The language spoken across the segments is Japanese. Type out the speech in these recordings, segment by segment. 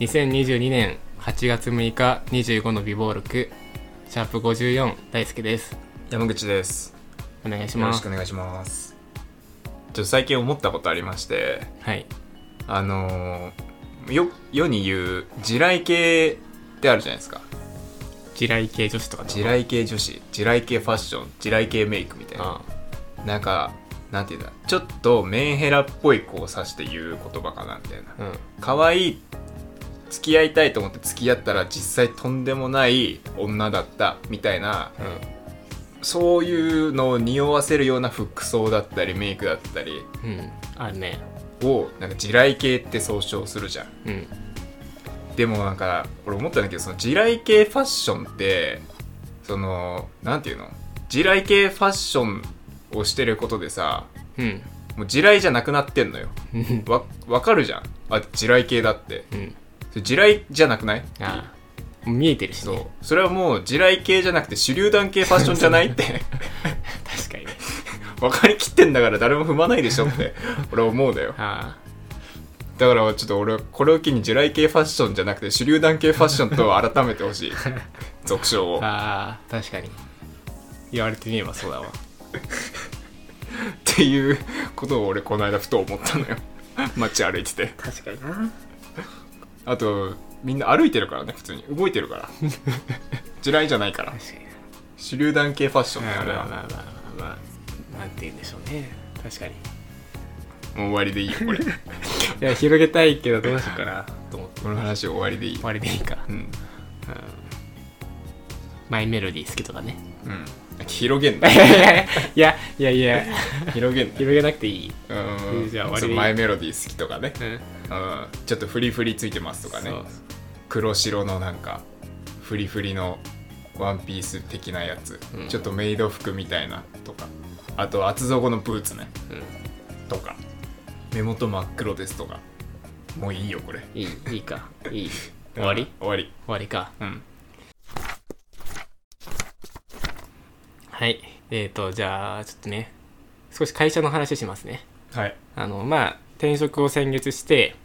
2022年8月6日25の美貌録シャープ54大輔です。山口です。お願いしよろますしくお願いします。ちょっと最近思ったことありましてはい。あのーよ世に言う地雷系ってあるじゃないですか。地雷系女子とか。地雷系女子地雷系ファッション地雷系メイクみたいな。あなんかなんていうんだちょっとメンヘラっぽい子を指して言う言葉かなみたいな。あうん。可愛い付き合いたいと思って付き合ったら実際とんでもない女だったみたいなそういうのを匂わせるような服装だったりメイクだったりうんうん。あるね。をなんか地雷系って総称するじゃん。うん。でもなんか俺思ったんだけどその地雷系ファッションってそのなんていうの？地雷系ファッションをしてることでさうん。もう地雷じゃなくなってんのよ。うん。わわかるじゃん。あ地雷系だって。うん地雷じゃなくない？ああ。見えてるしそう。ねそれはもう地雷系じゃなくて手榴弾系ファッションじゃないって。確かに。ね分かりきってんだから誰も踏まないでしょって。俺は思うだよ。あだからちょっと俺はこれを機に地雷系ファッションじゃなくて手榴弾系ファッションと改めてほしい。俗称を。っあああ確かに。言われてみればそうだわ。ていうことを俺この間ふと思ったのよ。街歩いてて。確かになあとみんな歩いてるからね普通に。動いてるから。地雷じゃないから。確かに。手榴弾系ファッションねあれはまあまあまあまあまあ。なんて言うんでしょうね。確かに。もう終わりでいいよこれ。いや広げたいけどどうしようかな。と思って。この話終わりでいい。終わりでいいか。うん。マイメロディー好きとかね。うん。広げんな。いやいやいや広げんな。広げなくていい。うん。じゃあ終わりでいい。マイメロディー好きとかね、うんうん、ちょっとフリフリついてますとかね。黒白のなんかフリフリのワンピース的なやつ、うん。ちょっとメイド服みたいなとか。あと厚底のブーツね。うん。とか。目元真っ黒ですとか。もういいよこれ。いいいいか。いい。終わり？終わり。終わりか。うん。はい。えーとじゃあちょっとね少し会社の話しますね。はい。あのまあ転職を先月して、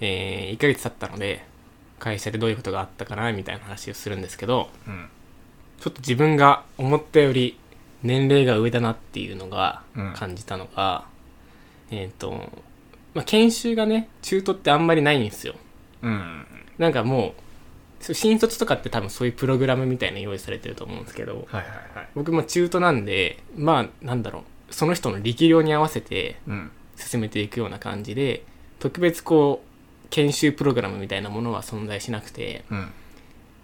えー、1ヶ月経ったので会社でどういうことがあったかなみたいな話をするんですけどうん。ちょっと自分が思ったより年齢が上だなっていうのがうん。感じたのが、えっ、と、まあ、研修がね中途ってあんまりないんですよ。うん。なんかもう新卒とかって多分そういうプログラムみたいなの用意されてると思うんですけどはいはいはい。僕も中途なんでまあなんだろうその人の力量に合わせてうん。進めていくような感じで特別こう研修プログラムみたいなものは存在しなくて。うん。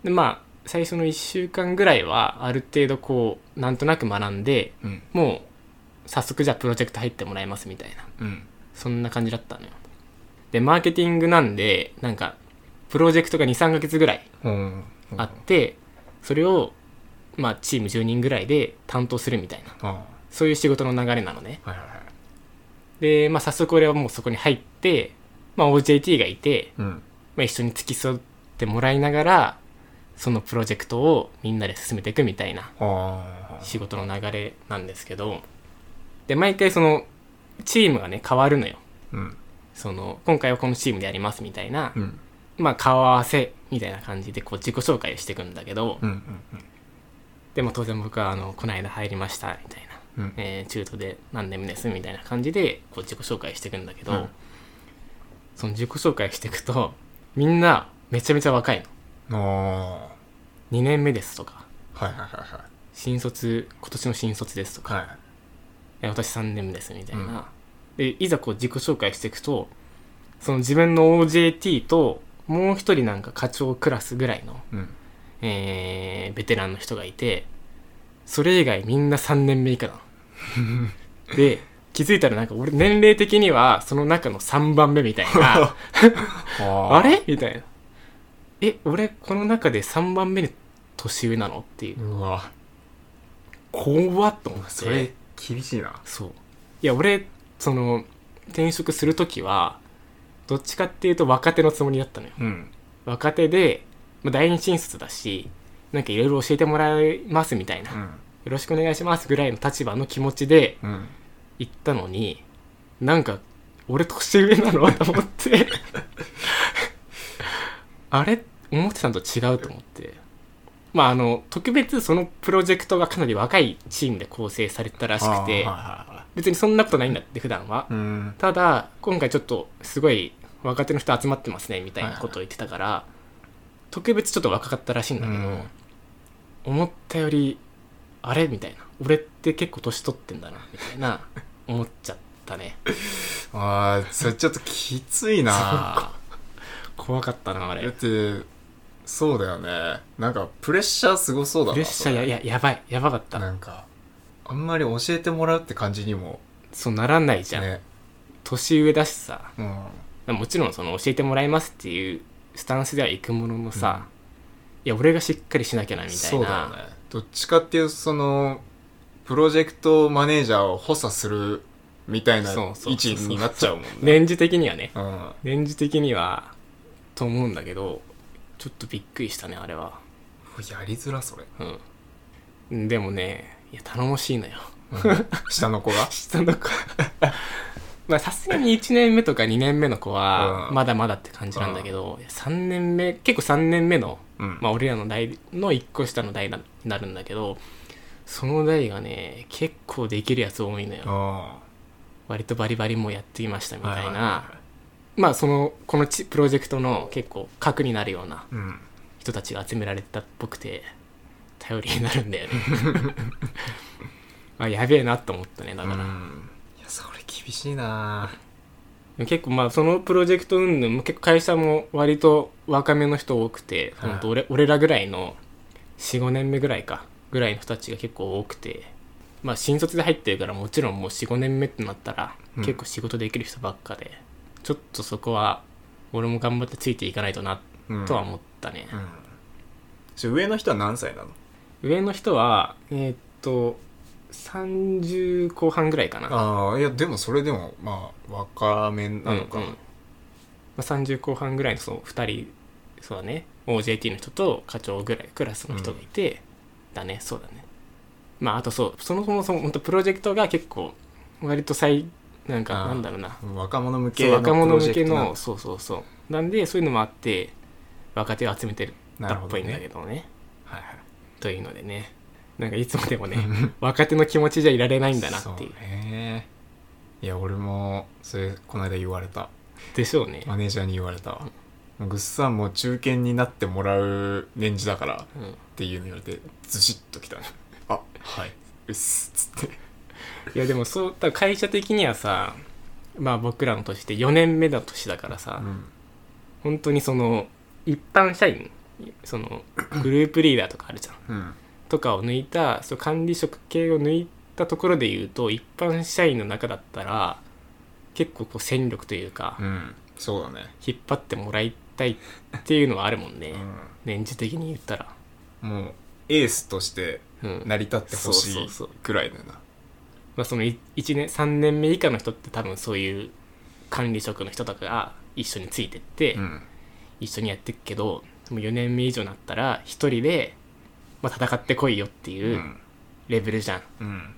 でまあ最初の1週間ぐらいはある程度こうなんとなく学んでうん。もう早速じゃあプロジェクト入ってもらいますみたいな。うん。そんな感じだったのよ。でマーケティングなんでなんかプロジェクトが23ヶ月ぐらいうん。あってそれをまあチーム10人ぐらいで担当するみたいな。あ。そういう仕事の流れなのね。はいはいはい。で、まあ、早速俺はもうそこに入って、まあ、OJT がいて、うん。まあ、一緒に付き添ってもらいながらそのプロジェクトをみんなで進めていくみたいなあ仕事の流れなんですけどで毎回そのチームがね変わるのよ。ーうん。その今回はこのチームでやりますみたいな、うん。まあ顔合わせみたいな感じでこう自己紹介をしていくんだけど、うんうんでも当然僕はあのこの間入りましたみたいな、うん。えー中途で何年目ですみたいな感じでこう自己紹介していくんだけど、うんその自己紹介していくとみんなめちゃめちゃ若いの。あ2年目ですとか。あはいはいはいはい。新卒今年の新卒ですとか、はい。え私3年目ですみたいな、うん。でいざこう自己紹介していくとその自分の OJT ともう一人なんか課長クラスぐらいの、うん。えーベテランの人がいてそれ以外みんな3年目以下なの。で気づいたらなんか俺年齢的にはその中の3番目みたいな。あ。あれ？みたいな。え俺この中で3番目に年上なのっていう。うわ。怖っと思って。それ厳しいな。そう。いや俺その転職する時はどっちかっていうと若手のつもりだったのよ。うん。若手で、まあ、第二新卒だしなんかいろいろ教えてもらいますみたいな、ようん。ろしくお願いしますぐらいの立場の気持ちでうん行ったのになんか俺年上なの？と思って。あれ？思ってたのと違うと思って。まああの特別そのプロジェクトがかなり若いチームで構成されてたらしくて別にそんなことないんだって普段は。いうん。ただ今回ちょっとすごい若手の人集まってますねみたいなことを言ってたから特別ちょっと若かったらしいんだけど、うん。思ったよりあれ？みたいな。俺って結構年取ってんだな。みたいな。思っちゃったね。ああそれちょっときついな。怖かったなあだっれてそうだよね。なんかプレッシャーすごそうだなプレッシャーやややばい。やばかった。なんかあんまり教えてもらうって感じにも。そうならないじゃん、ね。年上だしさ。うん。もちろんその教えてもらいますっていうスタンスではいくもののさ、いや俺がしっかりしなきゃなみたいな。そうだよねどっちかっていうとそのプロジェクトマネージャーを補佐するみたいな位置になっちゃうもんね。年次的にはね。うん。年次的にはと思うんだけどちょっとびっくりしたねあれは。やりづらそれ。うん。でもねいや頼もしいのよ。下の子が？下の子。まあさすがに1年目とか2年目の子はうん。まだまだって感じなんだけど、いや3年目結構3年目の、うん。まあ、俺らの代の1個下の代になるんだけどその代がね結構できるやつ多いのよ。あ割とバリバリもうやってきましたみたいな、はいはいはまあそのこのちプロジェクトの結構核になるようなうん。人たちが集められてたっぽくて頼りになるんだよね。あやべえなと思ったねだから、うん。いやそれ厳しいな結構まあそのプロジェクト云々も結構会社も割と若めの人多くて、俺俺らぐらいの45年目ぐらいかぐらいの人たちが結構多くてまあ新卒で入ってるからもちろんもう45年目ってなったらうん。結構仕事できる人ばっかで、ちょっとそこは俺も頑張ってついていかないとなうん。とは思ったね、うん。上の人は何歳なの？上の人はえーっと30後半ぐらいかな。ああいやでもそれでもまあ若めなのか。うんうん。まあ、30後半ぐらいのそう2人そうだね。OJT の人と課長ぐらいクラスの人がいて、だねそうだね。まああとそうそもそもそも本当プロジェクトが結構割と最なんかあーなんだろうな。若者向そうけの若者向けプロジェクトなんだの。そうそうそう。なんでそういうのもあって若手を集めてるなるほどぽいんだけどね。はいはい。というのでねなんかいつまでもね若手の気持ちじゃいられないんだなっていう。ね。いや俺もそれこの間言われた。でしょうね、マネージャーに言われた。わグッさんも中堅になってもらう年次だからっうん。ていうの言われてズシッときたね。あはい。うっすっつって。いやでもそう会社的にはさまあ僕らの年って4年目の年だからさ、うん。本当にその一般社員そのグループリーダーとかあるじゃん。うんとかを抜いたそう管理職系を抜いたところで言うと一般社員の中だったら結構こう戦力というか、うん。そうだね。引っ張ってもらいたいっていうのはあるもんね、う年次的に言ったら、んもうエースとしてうん。成り立ってほしいそうそうそう。くらいだよな。まあ、その1年3年目以下の人って多分そういう管理職の人とかが一緒についてって、うん。一緒にやっていくけどもう4年目以上になったら一人で、まあ、戦ってこいよってういうん。レベルじゃん、うん。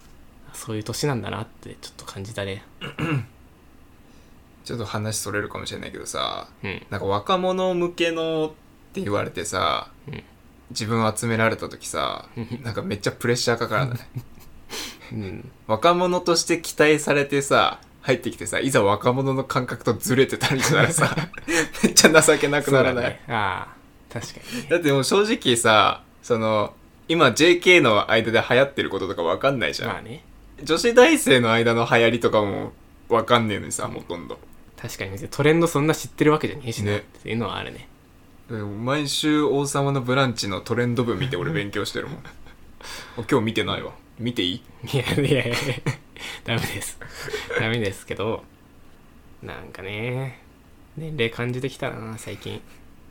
そういう年なんだなってちょっと感じたね。ちょっと話それるかもしれないけどさうん。なんか若者向けのって言われてさ、うん。自分集められた時さうん。なんかめっちゃプレッシャーかからない？うん。若者として期待されてさ入ってきてさいざ若者の感覚とずれてたりしたらさ めっちゃ情けなくならない？ね。ああ確かにね。だってもう正直さその今 JK の間で流行ってることとかわかんないじゃん、まあね。女子大生の間の流行りとかもわかんねえのにさほとんど。確かにトレンドそんな知ってるわけじゃねえしなね。っていうのはあるね。でも毎週王様のブランチのトレンド部見て俺勉強してるもん。今日見てないわ。見ていい？いやいやいやダメです。ダメですけどなんかね年齢感じてきたな最近。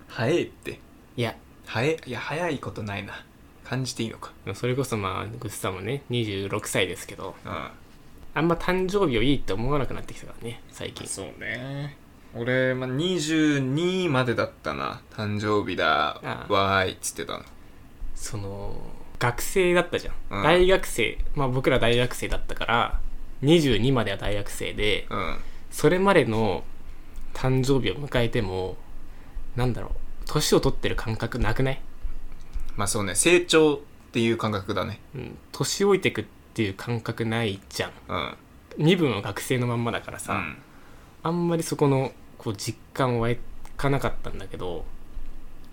早いって。いや。早いいや早いことないな感じていいのか。それこそまあグッサンもね26歳ですけどうんあんま誕生日をいいって思わなくなってきたからね最近。そうね。俺、まあ、22までだったな誕生日だああ。わーいっつってたの。その学生だったじゃん、うん。大学生。まあ僕ら大学生だったから22までは大学生でうん。それまでの誕生日を迎えてもなんだろう年を取ってる感覚なくない？まあそうね成長っていう感覚だね。うん。年老いてくっていう感覚ないじゃん。うん。身分は学生のまんまだからさ、うん。あんまりそこのこう実感湧かなかったんだけど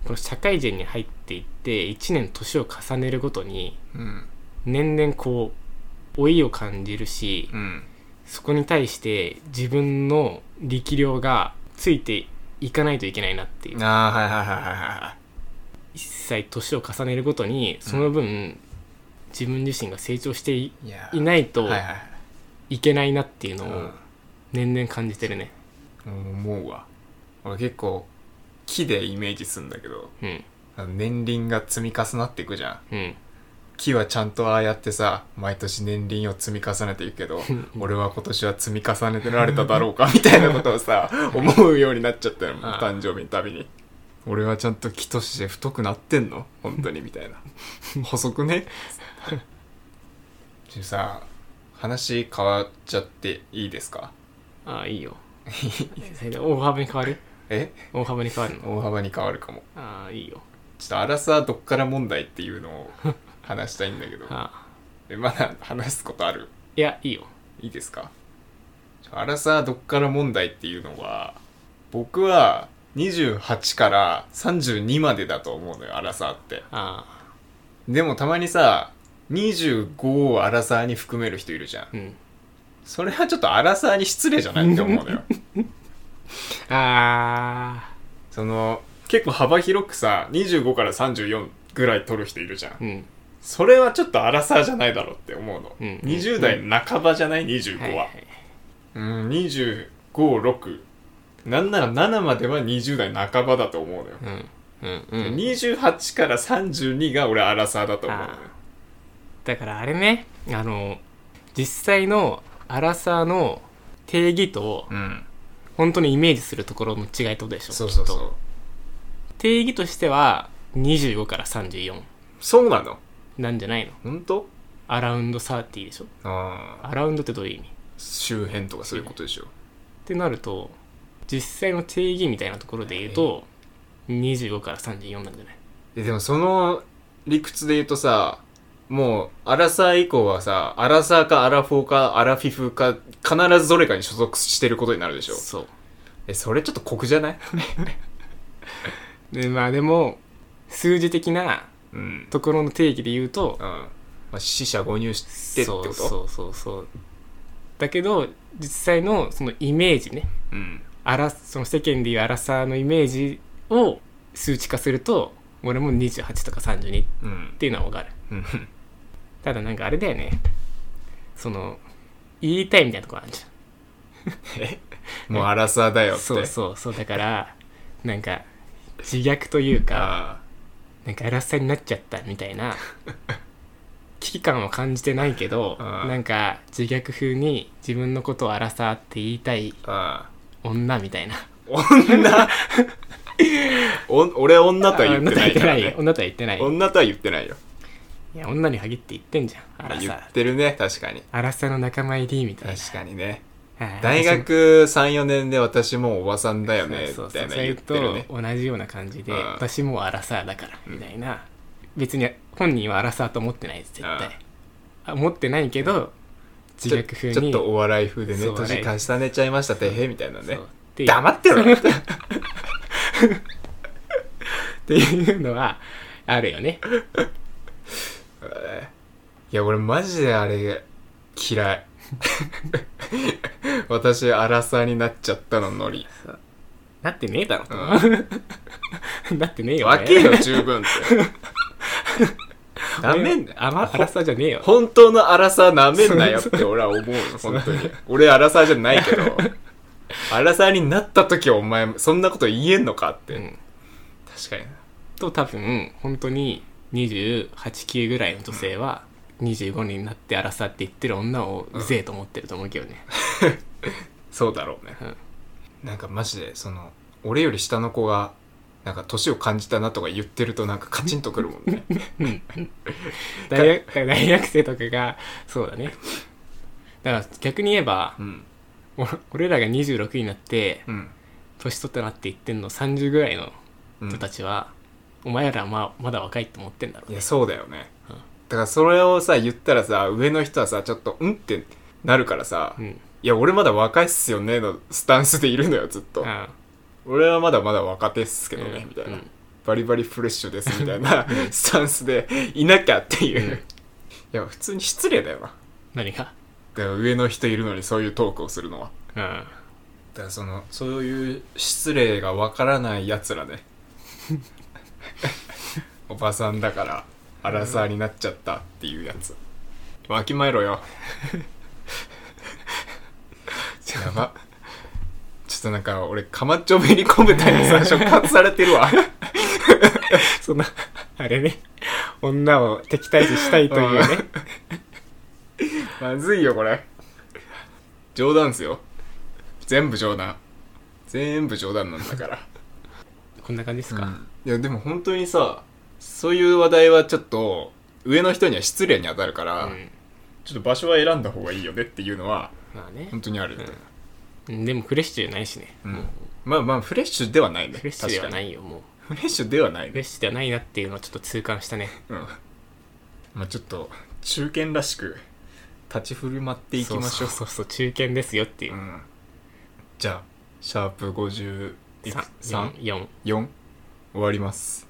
この社会人に入っていって1年年を重ねるごとにうん。年々こう老いを感じるしうん。そこに対して自分の力量がついていかないといけないなっていう。ああはいはいはいはいは一切年を重ねるごとにその分、自分自身が成長していないとはいけないなっていうのをうん。年々感じてるね。思うわ。俺結構木でイメージするんだけどうん。年輪が積み重なっていくじゃん。うん。木はちゃんとああやってさ毎年年輪を積み重ねていくけど俺は今年は積み重ねてられただろうかみたいなことをさ 思うようになっちゃったよ誕生日のたびに俺はちゃんと木として太くなってんの？本当にみたいな。細くね？ちょさ話変わっちゃっていいですか？ああいいよ。大幅に変わる？え？大幅に変わるの？大幅に変わるかも。ああいいよ。ちょっとアラサーどっから問題っていうのを 話したいんだけど。ああ。えまだ話すことある？いやいいよ。いいですか？アラサーどっから問題っていうのは僕は28から32までだと思うのよアラサーって。ああ。でもたまにさ25をアラサーに含める人いるじゃん。うん。それはちょっとアラサーに失礼じゃないって思うのよ。あその結構幅広くさ25から34ぐらい取る人いるじゃん。あうん。それはちょっとアラサーじゃないだろうって思うの、うん。20代半ばじゃない？25は、はいはいうん256なんなら7までは20代半ばだと思うのよ、うん。うんうん。28から32が俺アラサーだと思うのよ。あだからあれねあの実際のアラサーの定義とうん。本当にイメージするところの違いってことでしょそうそうそう。定義としては25から34そうなの？なんじゃないの？本当？アラウンド30でしょ？ああアラウンドってどういう意味？っ周辺とかそういうことでしょ。てなると実際の定義みたいなところで言うと25から34なんじゃない？えでもその理屈で言うとさもうアラサー以降はさアラサーかアラフォーかアラフィフか必ずどれかに所属してることになるでしょ？そう。えそれちょっと酷じゃない？でまあでも数字的なうん。ところの定義で言うとうん。まあ、死者誤入してってこと？そうそうそうそう。だけど実際のそのイメージね。うんあらその世間でいうアラサーのイメージを数値化すると俺も28とか32っうん。ていうのは分かる。うん。ただなんかあれだよね。その言いたいみたいなとこあるじもうアラサーだよって。ゃんそうそうそう。だからなんか自虐というかあなんかアラサーになっちゃったみたいな危機感は感じてないけどうんなんか自虐風に自分のことをアラサーって言いたいああ女みたいな。女？お俺女とは言ってないから、女とは言ってない。よ女とは言ってないよ。いや女に限って言ってんじゃん。言ってるね確かに。アラサーの仲間入りみたいな。確かにね。はい。大学34年で私もうおばさんだよねそうそうそう。みたいな言ってるね。と同じような感じで、うん。私もうアラサーだからみたいな、別に本人はアラサーと思ってないです絶対、あ思ってないけど自ちょ虐風に。ちょっとお笑い風でねそう年重ねちゃいましたてへみたいなね。黙ってろ。っていうのはあるよね。いや俺マジであれ嫌い。私アラサーになっちゃったのノリ。なってねえだろ、う なってねえよ分けよ十分って なめんなあまアラサーじゃねえよ。本当のアラサーなめんなよって俺は思うの本当に。俺アラサーじゃないけど。アラサーになった時お前そんなこと言えんのかって、うん。確かにな。と多分本当に289ぐらいの女性は25になってアラサーって言ってる女をうぜえと思ってると思うけどね、そうだろうね、なんかマジでその俺より下の子がなんか年を感じたなとか言ってるとなんかカチンとくるもんね。大学大学生とかがそうだね。だから逆に言えばうん。お俺らが26になってうん。年取ったなって言ってんの30ぐらいの人たちは、お前らまあまだ若いって思ってんだろうね。いやそうだよね、うん。だからそれをさ言ったらさ上の人はさちょっとうんってなるからさ、いうん。や俺まだ若いっすよねのスタンスでいるのよずっと、あ俺はまだまだ若手っすけどね、うん。みたいな、うん。バリバリフレッシュですみたいなスタンスでいなきゃっていう、うん。いや普通に失礼だよな。何が？だから上の人いるのにそういうトークをするのは。うん。だからそのそういう失礼がわからないやつらね。おばさんだからアラサーになっちゃったっていうやつ。わきまえろよ。やばちょっとなんか俺かまっちょめり込むたいにさ触発されてるわ。そんなあれね。女を敵対視したいというね。まずいよこれ。冗談っすよ。全部冗談。全部冗談なんだから。こんな感じですか、いやでも本当にさそういう話題はちょっと上の人には失礼に当たるから、うん。ちょっと場所は選んだ方がいいよねっていうのはまあね。本当にある、うんでもフレッシュじゃないしね、うん。まあまあフレッシュではないね。フレッシュではないよもう。フレッシュではないね。フレッシュではないなっていうのをちょっと痛感したね。うん。まあちょっと中堅らしく立ち振る舞っていきましょう。そうそうそう中堅ですよっていう。う、ん、じゃあシャープ53 4 4終わります